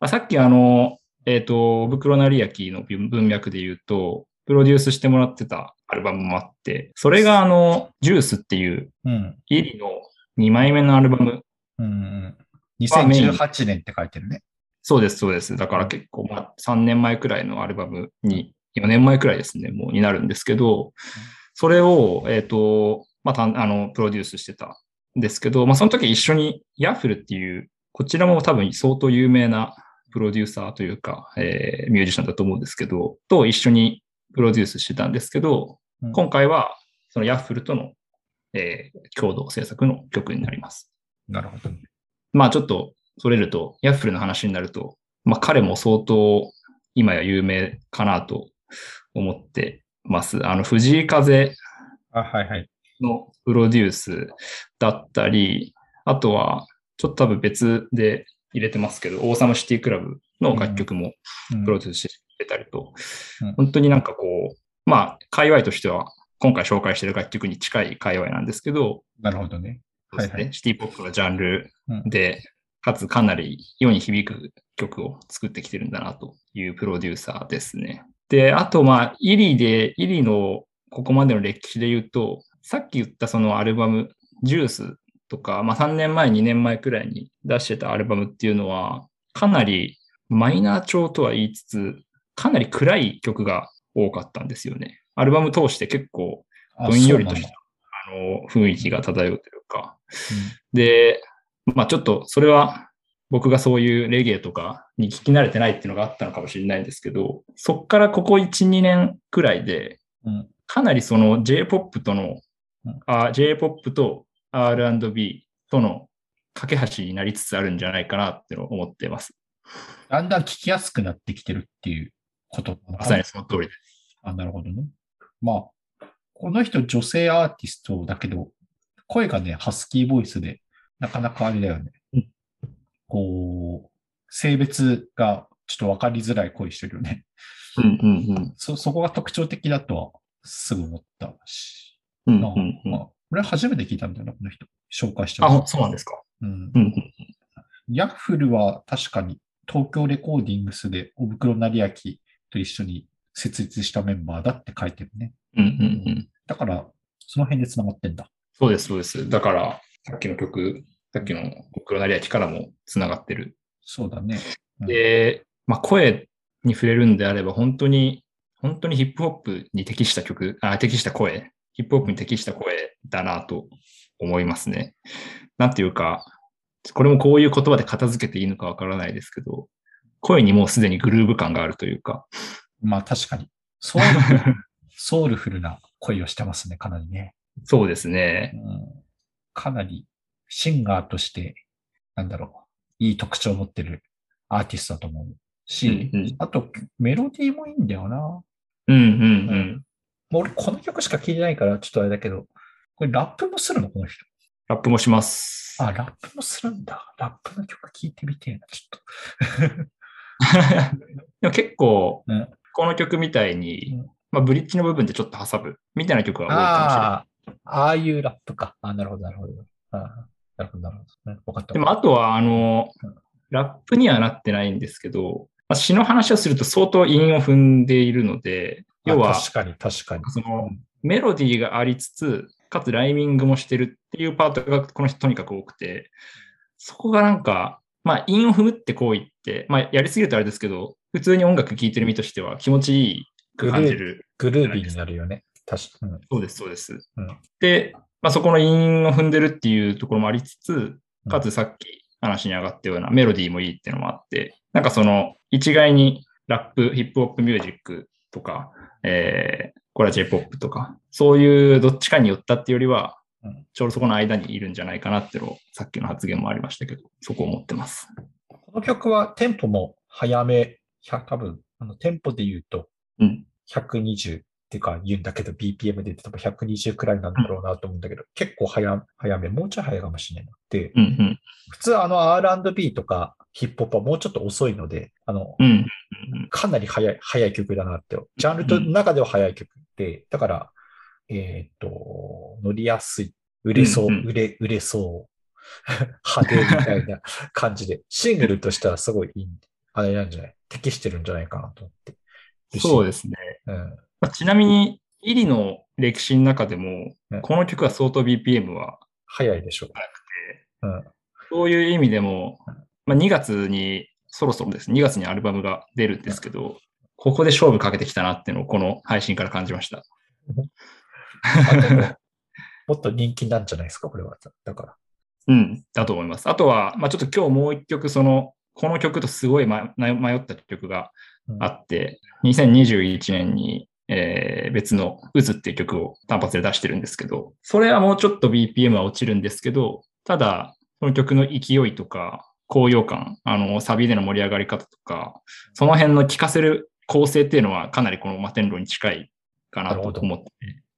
まあ、さっきあの、えっ、ー、と、袋成明の文脈で言うと、プロデュースしてもらってたアルバムもあって、それがあの、ジュースっていう、イリの2枚目のアルバム。うん、2018年って書いてるね。そうです、そうです。だから結構、まあ、3年前くらいのアルバムに、4年前くらいですね、もうになるんですけど、それを、えっ、ー、と、まあ、あの、プロデュースしてたんですけど、まあ、その時一緒にヤッフルっていう、こちらも多分相当有名なプロデューサーというか、えー、ミュージシャンだと思うんですけど、と一緒にプロデュースしてたんですけど、うん、今回はそのヤッフルとの、えー、共同制作の曲になります。なるほど。まあちょっとそれると、ヤッフルの話になると、まあ彼も相当今や有名かなと思ってます。あの、藤井風のプロデュースだったり、あとは、ちょっと多分別で入れてますけど、オーサムシティクラブの楽曲もプロデュースしてたりと、うん。うん、本当になんかこう、まあ、界隈としては、今回紹介している楽曲に近い界隈なんですけど、なるほどね。はいはい、シティポップのジャンルで、かつかなり世に響く曲を作ってきてるんだなというプロデューサーですね。で、あと、まあ、イリで、イリのここまでの歴史で言うと、さっき言ったそのアルバム、ジュースとか、まあ3年前、2年前くらいに出してたアルバムっていうのは、かなりマイナー調とは言いつつ、かなり暗い曲が多かったんですよね。アルバム通して結構どんよりとしたあの雰囲気が漂うというか。うん、で、まあちょっとそれは僕がそういうレゲエとかに聞き慣れてないっていうのがあったのかもしれないんですけど、そっからここ1、2年くらいで、かなりその J-POP との、J-POP と R&B との架け橋になりつつあるんじゃないかなって思ってます。だんだん聞きやすくなってきてるっていうことまさにその通りです。あ、なるほどね。まあ、この人女性アーティストだけど、声がね、ハスキーボイスで、なかなかあれだよね。うん、こう、性別がちょっとわかりづらい声してるよね。うんうんうん、そ、そこが特徴的だとはすぐ思ったし。うんうんうん、まあ、俺初めて聞いたんだよな、この人。紹介してあ、そうなんですか。うん。うん、ヤッフルは確かに東京レコーディングスで小袋成明と一緒に設立したメンバーだって書いてるね。うんうんうん。だから、その辺で繋がってんだ。そうです、そうです。だから、さっきの曲、さっきの小袋成明からも繋がってる。そうだね。うん、で、まあ、声に触れるんであれば、本当に、本当にヒップホップに適した曲、あ適した声、ヒップホップに適した声だなと思いますね。なんていうか、これもこういう言葉で片付けていいのかわからないですけど、声にもうすでにグルーヴ感があるというか。まあ確かに。ソウルフルソウルフルな声をしてますね、かなりね。そうですね。うん、かなりシンガーとして、なんだろう、いい特徴を持ってるアーティストだと思うし、うんうん、あとメロディーもいいんだよな。うんうんうん。もう俺この曲しか聴いてないからちょっとあれだけど、これラップもするのこの人？ラップもします。あ、ラップもするんだ。ラップの曲聴いてみてえな、ちょっと。でも結構、うん、この曲みたいに、うん、まあ、ブリッジの部分でちょっと挟むみたいな曲が多いかもしれない。あああいうラップか。あなるほど、なるほど。あなるほど、なるほど。分かった。でも、あとは、あの、ラップにはなってないんですけど、まあ、詩の話をすると相当韻を踏んでいるので、要は、確かに、確かに。その、メロディーがありつつ、かつライミングもしてるっていうパートがこの人とにかく多くて、そこがなんか、まあ、韻を踏むって行為って、まあ、やりすぎるとあれですけど、普通に音楽聴いてる身としては気持ちいいく感じる。グルービーになるよね。確かに。そうです、そうです。うん、で、まあ、そこの韻を踏んでるっていうところもありつつ、かつさっき話に上がったようなメロディーもいいっていうのもあって、なんかその一概にラップ、ヒップホップミュージックとか、えー、これは J-POP とか、そういうどっちかに寄ったっていうよりは、ちょうどそこの間にいるんじゃないかなっていうのを、さっきの発言もありましたけど、そこを思ってます。この曲はテンポも早め、多分、あのテンポで言うと、120てか言うんだけど、BPM で言って多分120くらいなんだろうなと思うんだけど、結構早早め、もうちょい早いかもしれないなって、うんうん、普通あの R&B とかヒップホップはもうちょっと遅いので、あの、うん、かなり早い、早い曲だなって、ジャンルの中では早い曲で、だから、えっ、ー、と、乗りやすい、売れそう、うんうん、売れ、売れそう、派手みたいな 感じで、シングルとしてはすごいいい、あれなんじゃない？適してるんじゃないかなと思って。そうですね。うん。まあ、ちなみに、イリの歴史の中でも、この曲は相当 BPM は早いでしょう。早くて、うん、そういう意味でも、まあ、2月に、そろそろです。2月にアルバムが出るんですけど、ここで勝負かけてきたなっていうのをこの配信から感じました。もっと人気なんじゃないですか、これは。だから。うん、だと思います。あとは、まあ、ちょっと今日もう一曲、その、この曲とすごい迷った曲があって、うん、2021年に、えー、別の渦っていう曲を単発で出してるんですけど、それはもうちょっと BPM は落ちるんですけど、ただ、この曲の勢いとか、高揚感、あの、サビでの盛り上がり方とか、その辺の聴かせる構成っていうのはかなりこの摩天楼に近いかなと思って、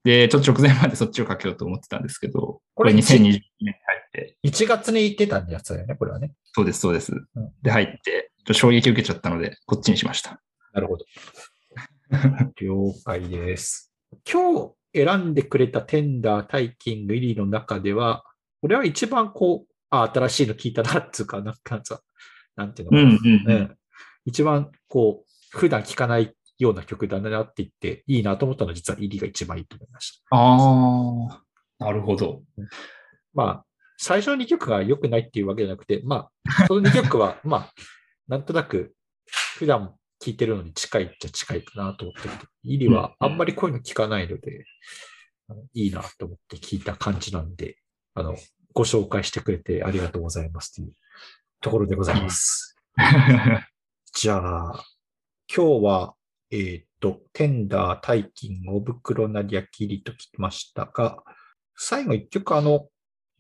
で、ちょっと直前までそっちをかけようと思ってたんですけど、これ2020年に入って。1月に行ってたやつだよね、これはね。そうです、そうです。うん、で、入って、ちょっと衝撃受けちゃったので、こっちにしました。なるほど。了解です。今日選んでくれたテンダー、タイキング、イリーの中では、俺は一番こう、あ、新しいの聞いたな、っつうか、なんかさ、なんていうの。うんうんうん、一番こう、普段聞かないような曲だなって言って、いいなと思ったのは実は入りが一番いいと思いました。ああ、なるほど。まあ、最初の2曲が良くないっていうわけじゃなくて、まあ、その2曲は、まあ、なんとなく、普段聴いてるのに近いっちゃ近いかなと思ってて、イリはあんまりこういうの聞かないので、うん、いいなと思って聞いた感じなんで、あの、ご紹介してくれてありがとうございますというところでございます。じゃあ、今日は、えっ、ー、と、 TENDRE、 TAIKING、小袋成彬、iri と聴きましたが、最後一曲あの、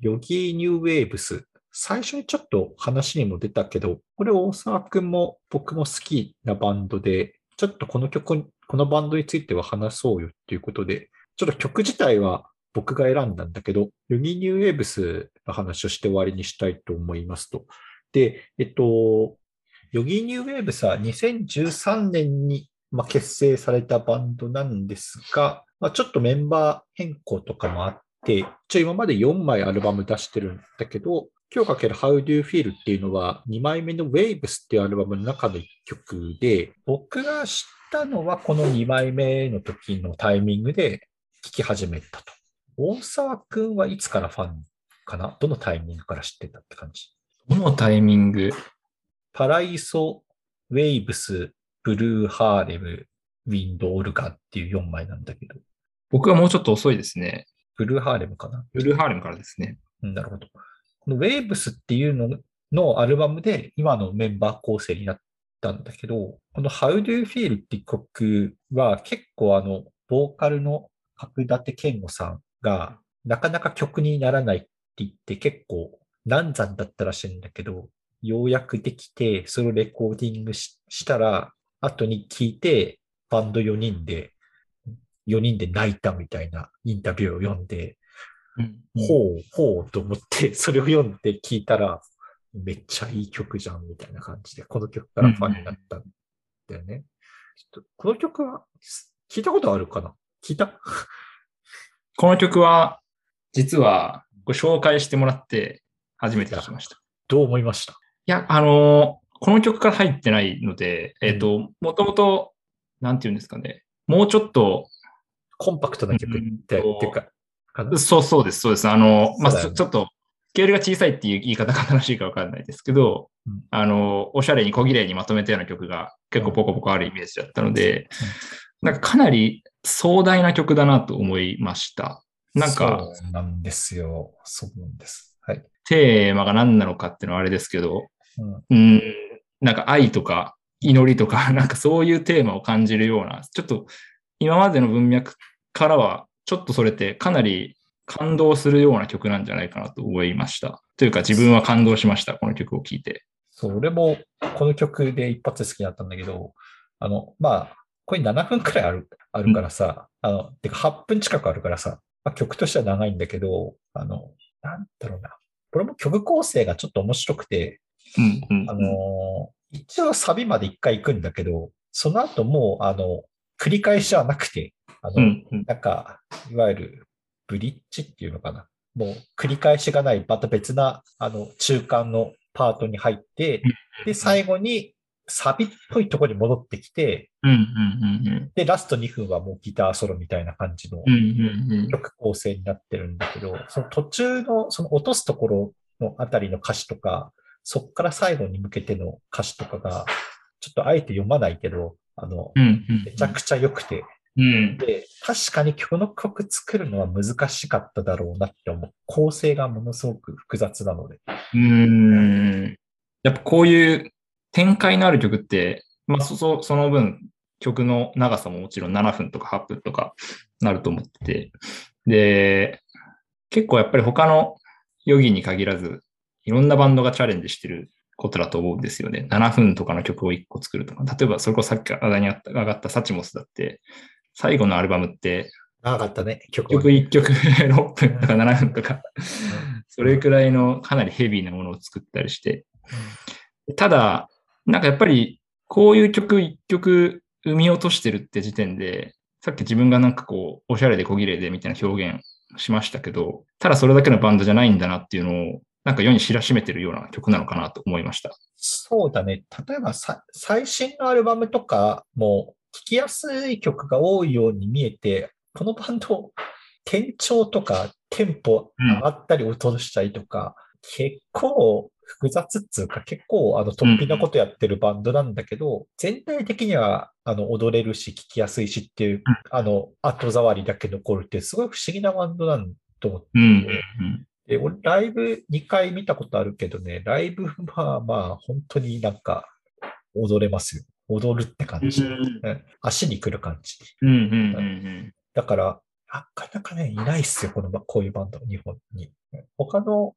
Yogee New Waves。最初にちょっと話にも出たけど、これ大沢くんも僕も好きなバンドで、ちょっとこの曲、このバンドについては話そうよっていうことで、ちょっと曲自体は僕が選んだんだけど、 Yogee New Waves の話をして終わりにしたいと思いますと。で、えっと、ヨギニューウェーブスは2013年に結成されたバンドなんですが、まあ、ちょっとメンバー変更とかもあって、一応今まで4枚アルバム出してるんだけど、今日かける How Do You Feel っていうのは2枚目の Waves っていうアルバムの中の1曲で、僕が知ったのはこの2枚目の時のタイミングで聴き始めたと。大沢くんはいつからファンかな？どのタイミングから知ってたって感じ？どのタイミング？パライソ、ウェイブス、ブルーハーレム、ウィンドオルガンっていう4枚なんだけど。僕はもうちょっと遅いですね。ブルーハーレムかな？ブルーハーレムからですね。うん、なるほど。このウェイブスっていうののアルバムで今のメンバー構成になったんだけど、この How Do You Feel っていう曲は結構あの、ボーカルの角立健吾さんがなかなか曲にならないって言って結構難産だったらしいんだけど、ようやくできて、それをレコーディングしたら、後に聞いて、バンド4人で、4人で泣いたみたいなインタビューを読んで、うん、ほう、ほうと思って、それを読んで聞いたら、めっちゃいい曲じゃんみたいな感じで、この曲からファンになったんだよね。うん、ちょっとこの曲は聞いたことあるかな？聞いた？この曲は、実はご紹介してもらって初めて聞きました。どう思いました？いや、あのー、この曲から入ってないので、えっ、ー、と、もともと、なんていうんですかね、もうちょっと、コンパクトな曲って、か、そうそうです、そうです。あの、まあ、ちょっと、スケールが小さいっていう言い方が正しいかわかんないですけど、うん、あの、おしゃれに小綺麗にまとめたような曲が結構ポコポコあるイメージだったので、うん、なんかかなり壮大な曲だなと思いました。なんか、そうなんですよ。そうなんです。はい。テーマが何なのかっていうのはあれですけど、うん、なんか愛とか祈りとか、なんかそういうテーマを感じるような、ちょっと今までの文脈からはちょっとそれってかなり感動するような曲なんじゃないかなと思いました。というか自分は感動しました、この曲を聴いて。そう、俺もこの曲で一発好きだったんだけど、あの、まあ、これ7分くらいあるあるからさ、あの、てか8分近くあるからさ、まあ、曲としては長いんだけど、あの、なんだろうな。これも曲構成がちょっと面白くて、うんうん、あの、一応サビまで一回行くんだけど、その後もう、あの、繰り返しはなくて、あの、うんうん、なんか、いわゆるブリッジっていうのかな。もう繰り返しがない、また別な、あの、中間のパートに入って、で、最後にサビっぽいところに戻ってきて、で、ラスト2分はもうギターソロみたいな感じの曲構成になってるんだけど、その途中の、その落とすところのあたりの歌詞とか、そっから最後に向けての歌詞とかが、ちょっとあえて読まないけど、あの、めちゃくちゃ良くて、うん、で、確かにこの曲作るのは難しかっただろうなって思う。構成がものすごく複雑なので。うん。やっぱこういう展開のある曲って、まあそ、その分曲の長さももちろん7分とか8分とかなると思ってて。で、結構やっぱり他のヨギに限らず、いろんなバンドがチャレンジしてることだと思うんですよね。7分とかの曲を1個作るとか。例えば、それこそさっき話題に上がったサチモスだって、最後のアルバムって、長かったね、曲、曲1曲 6分とか7分とか、それくらいのかなりヘビーなものを作ったりして、ただ、なんかやっぱりこういう曲1曲生み落としてるって時点で、さっき自分がなんかこう、おしゃれで小綺麗でみたいな表現しましたけど、ただそれだけのバンドじゃないんだなっていうのを、なんか世に知らしめてるような曲なのかなと思いました。そうだね。例えば最新のアルバムとかも聴きやすい曲が多いように見えて、このバンド、転調とかテンポ上がったり落としたりとか、うん、結構複雑っつうか、結構あの突飛なことやってるバンドなんだけど、うん、全体的にはあの踊れるし、聴きやすいしっていう、うん、あの後触りだけ残るって、すごい不思議なバンドなんと思って、で俺、ライブ2回見たことあるけどね、ライブはまあ本当になんか踊れますよ。踊るって感じ。うん、足に来る感じ。だから、なかなかね、いないっすよ、この、こういうバンド、日本に。他の、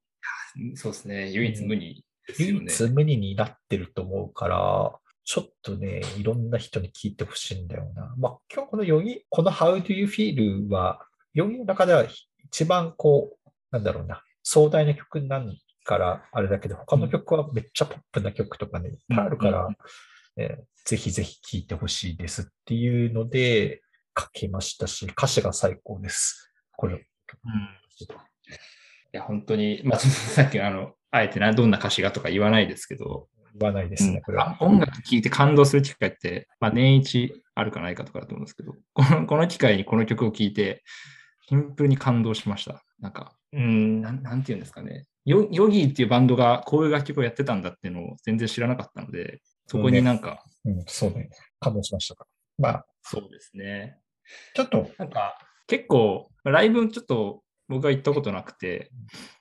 そうですね、唯一無二、ね、唯一無二になってると思うから、ちょっとね、いろんな人に聞いてほしいんだよな。まあ、今日この4人、この How Do You Feel は、4人の中では一番こう、なんだろうな、壮大な曲なんからあれだけど、他の曲はめっちゃポップな曲とかね、いっぱいあるから、えー、ぜひぜひ聴いてほしいですっていうので書きましたし、歌詞が最高です。これ。うん、いや、本当に、まあ、さっきあの、あえてな、どんな歌詞がとか言わないですけど、言わないですね、これは。音楽聴いて感動する機会って、まあ、年一あるかないかとかだと思うんですけど、このこの機会にこの曲を聴いて、シンプルに感動しました。なんか、うん、なんなんていうんですかね。ヨヨギーっていうバンドがこういう楽曲をやってたんだっていうのを全然知らなかったので、そこになんか。うん、そうね。感動しましたか。まあ。そうですね。ちょっと。なんか、結構、ライブちょっと僕が行ったことなくて、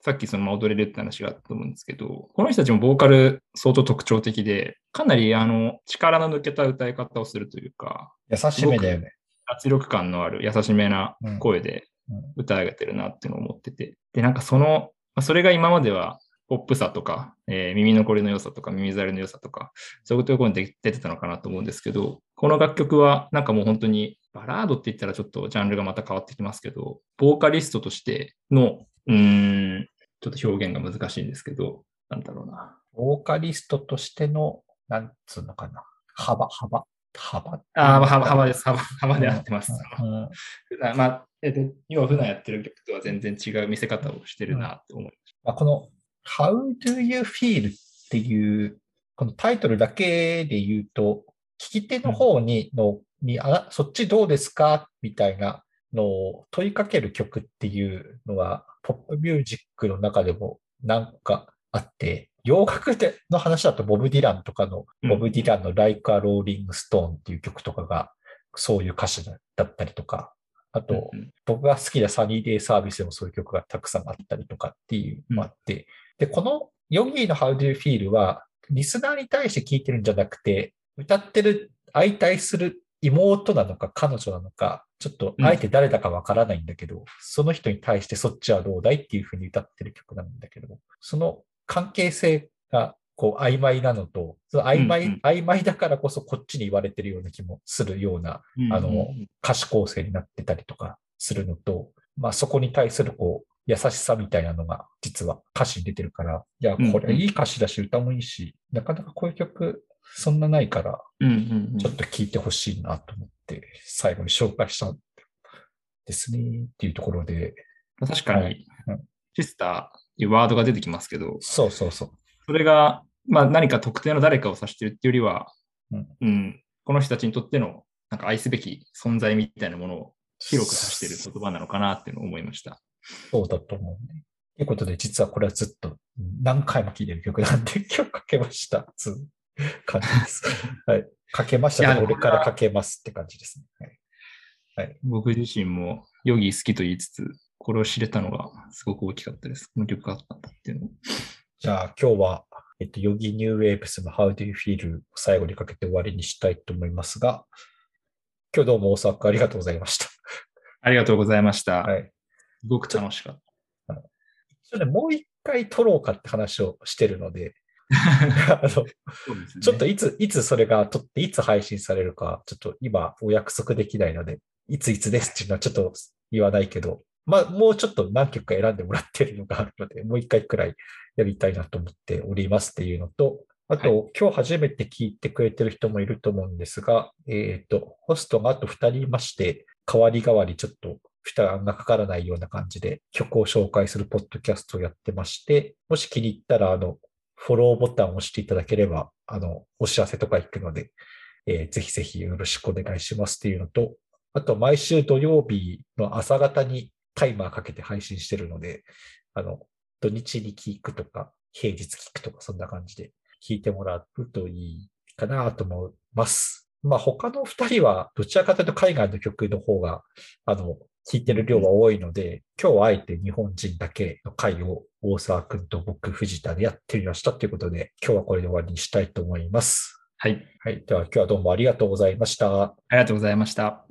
さっきその踊れるって話があったと思うんですけど、この人たちもボーカル相当特徴的で、かなりあの力の抜けた歌い方をするというか、優しめだよね。圧力感のある優しめな声で歌い上げてるなっていうのを思ってて。で、なんかその、それが今まではポップさとか、えー、耳残りの良さとか、耳障りの良さとか、そういうところに出てたのかなと思うんですけど、この楽曲はなんかもう本当にバラードって言ったらちょっとジャンルがまた変わってきますけど、ボーカリストとしての、うん、ちょっと表現が難しいんですけど、なんだろうな。ボーカリストとしての、なんつうのかな。幅、幅、幅。ああ、幅、幅です。幅、幅で合ってます。うんうん、まあ、えっと、今普段やってる曲とは全然違う見せ方をしてるなと思います。まあ、この How do you feel っていう、このタイトルだけで言うと、聞き手の方にの、にあそっちどうですか？みたいなのを問いかける曲っていうのは、ポップミュージックの中でもなんかあって、洋楽での話だとボブ・ディランとかの、ボブ・ディランの Like a Rolling Stone っていう曲とかがそういう歌詞だったりとか、あと、僕が好きなサニーデイサービスでもそういう曲がたくさんあったりとかっていうのもあって、で、このヨギーの How do you feel は、リスナーに対して聞いてるんじゃなくて、歌ってる相対する妹なのか彼女なのか、ちょっとあえて誰だかわからないんだけど、うん、その人に対してそっちはどうだいっていうふうに歌ってる曲なんだけど、その関係性がこう曖昧なのと、その曖昧、うんうん、曖昧だからこそこっちに言われてるような気もするような、うんうん、あの、歌詞構成になってたりとかするのと、まあそこに対するこう、優しさみたいなのが実は歌詞に出てるから、いや、これいい歌詞だし歌もいいし、なかなかこういう曲そんなないから、ちょっと聴いてほしいなと思って、最後に紹介したんですねっていうところで。確かに、はいシスターっていうワードが出てきますけど、そうそうそう。それが、まあ、何か特定の誰かを指してるっていうよりは、うん、うん、この人たちにとってのなんか愛すべき存在みたいなものを広く指している言葉なのかなっていうのを思いました。そうだと思うね。ということで、実はこれはずっと何回も聴いてる曲なんで、今日かけました。つ 感じです。はい。かけましたね。これからかけますって感じですね。はい。はい、僕自身もヨギ好きと言いつつ、これを知れたのがすごく大きかったです。この曲があったんだっていうのじゃあ今日は、えっと、ヨギニューウェーブスの How do you feel を最後にかけて終わりにしたいと思いますが、今日どうも大沢君ありがとうございました。ありがとうございました。はい。すごく楽しかった。一応ね、もう一回撮ろうかって話をしてるので、あの、ね、ちょっといつ、いつそれが撮って、いつ配信されるか、ちょっと今お約束できないので、いついつですっていうのはちょっと言わないけど、まあ、もうちょっと何曲か選んでもらってるのがあるので、もう一回くらいやりたいなと思っておりますっていうのと、あと、はい、今日初めて聞いてくれてる人もいると思うんですが、えっ、ー、と、ホストがあと2人いまして、代わり代わりちょっと負担がかからないような感じで曲を紹介するポッドキャストをやってまして、もし気に入ったら、あの、フォローボタンを押していただければ、あの、お知らせとか行くので、えー、ぜひぜひよろしくお願いしますっていうのと、あと、毎週土曜日の朝方にタイマーかけて配信してるので、あの、土日に聞くとか、平日聞くとか、そんな感じで聞いてもらうといいかなと思います。まあ、他の二人は、どちらかというと海外の曲の方が、あの、聞いてる量が多いので、今日はあえて日本人だけの回を大沢くんと僕、藤田でやってみましたということで、今日はこれで終わりにしたいと思います。はい。はい。では今日はどうもありがとうございました。ありがとうございました。